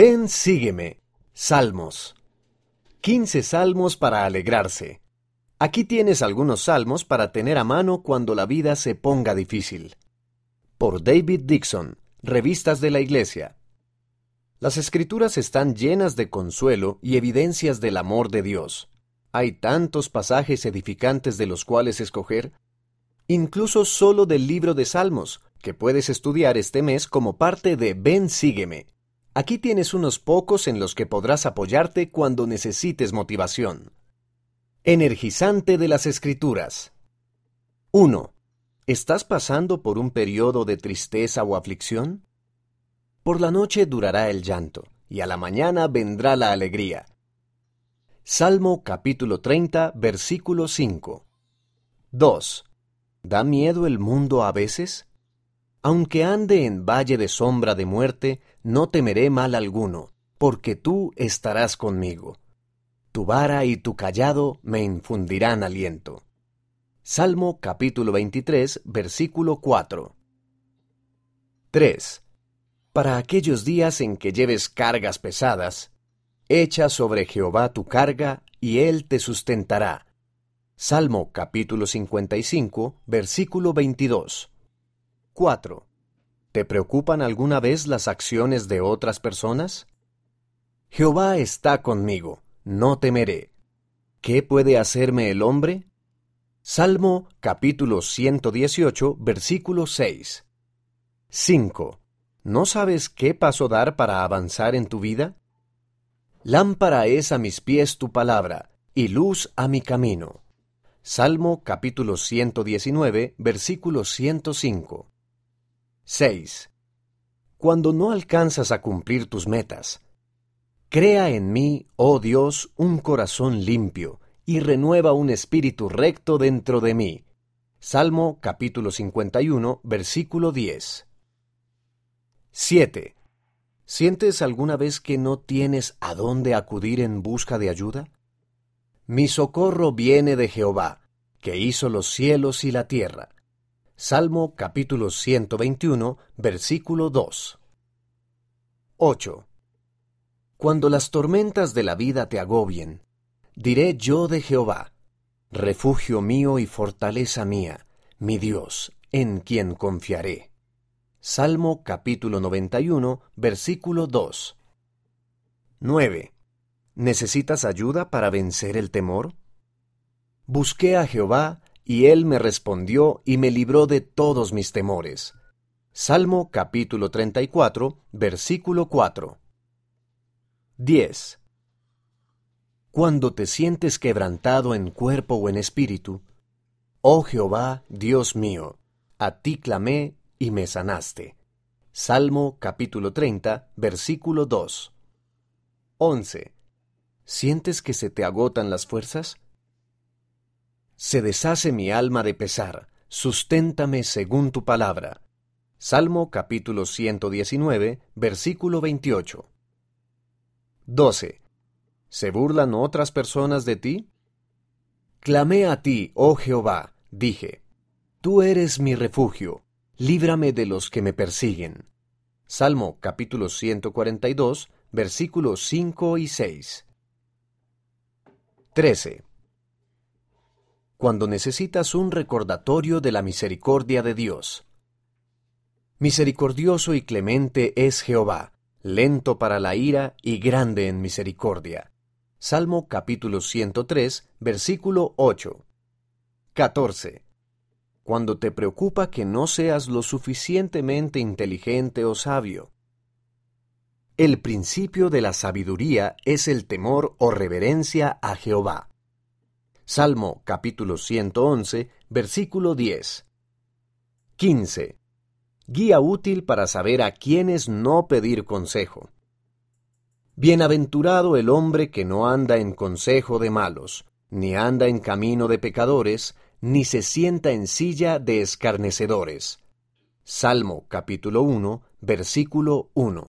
Ven, sígueme. Salmos. 15 salmos para alegrarse. Aquí tienes algunos salmos para tener a mano cuando la vida se ponga difícil. Por David Dixon, Revistas de la Iglesia. Las escrituras están llenas de consuelo y evidencias del amor de Dios. Hay tantos pasajes edificantes de los cuales escoger, incluso solo del libro de Salmos, que puedes estudiar este mes como parte de Ven Sígueme, Aquí tienes unos pocos en los que podrás apoyarte cuando necesites motivación. Energizante de las Escrituras. 1. ¿Estás pasando por un periodo de tristeza o aflicción? Por la noche durará el llanto, y a la mañana vendrá la alegría. Salmo capítulo 30, versículo 5. 2. ¿Da miedo el mundo a veces? Aunque ande en valle de sombra de muerte, no temeré mal alguno, porque tú estarás conmigo. Tu vara y tu callado me infundirán aliento. Salmo capítulo 23, versículo 4. 3. Para aquellos días en que lleves cargas pesadas, echa sobre Jehová tu carga y él te sustentará. Salmo capítulo 55, versículo 22. 4. ¿Te preocupan alguna vez las acciones de otras personas? Jehová está conmigo, no temeré. ¿Qué puede hacerme el hombre? Salmo capítulo 118, versículo 6. 5. ¿No sabes qué paso dar para avanzar en tu vida? Lámpara es a mis pies tu palabra, y luz a mi camino. Salmo capítulo 119, versículo 105. 6. Cuando no alcanzas a cumplir tus metas, crea en mí, oh Dios, un corazón limpio, y renueva un espíritu recto dentro de mí. Salmo capítulo 51, versículo 10. 7. ¿Sientes alguna vez que no tienes a dónde acudir en busca de ayuda? Mi socorro viene de Jehová, que hizo los cielos y la tierra. Salmo capítulo 121, versículo 2. 8. Cuando las tormentas de la vida te agobien, diré yo de Jehová, refugio mío y fortaleza mía, mi Dios, en quien confiaré. Salmo capítulo 91, versículo 2. 9. ¿Necesitas ayuda para vencer el temor? Busqué a Jehová y él me respondió y me libró de todos mis temores. Salmo capítulo 34, versículo 4. 10. Cuando te sientes quebrantado en cuerpo o en espíritu, oh Jehová, Dios mío, a ti clamé y me sanaste. Salmo capítulo 30, versículo 2. 11. ¿Sientes que se te agotan las fuerzas? Se deshace mi alma de pesar, susténtame según tu palabra. Salmo capítulo 119, versículo 28. 12. ¿Se burlan otras personas de ti? Clamé a ti, oh Jehová, dije, Tú eres mi refugio, líbrame de los que me persiguen. Salmo capítulo 142, versículos 5 y 6. 13 cuando necesitas un recordatorio de la misericordia de Dios. Misericordioso y clemente es Jehová, lento para la ira y grande en misericordia. Salmo capítulo 103, versículo 8. 14. Cuando te preocupa que no seas lo suficientemente inteligente o sabio. El principio de la sabiduría es el temor o reverencia a Jehová. Salmo capítulo 111, versículo 10. 15. Guía útil para saber a quiénes no pedir consejo. Bienaventurado el hombre que no anda en consejo de malos, ni anda en camino de pecadores, ni se sienta en silla de escarnecedores. Salmo capítulo 1, versículo 1.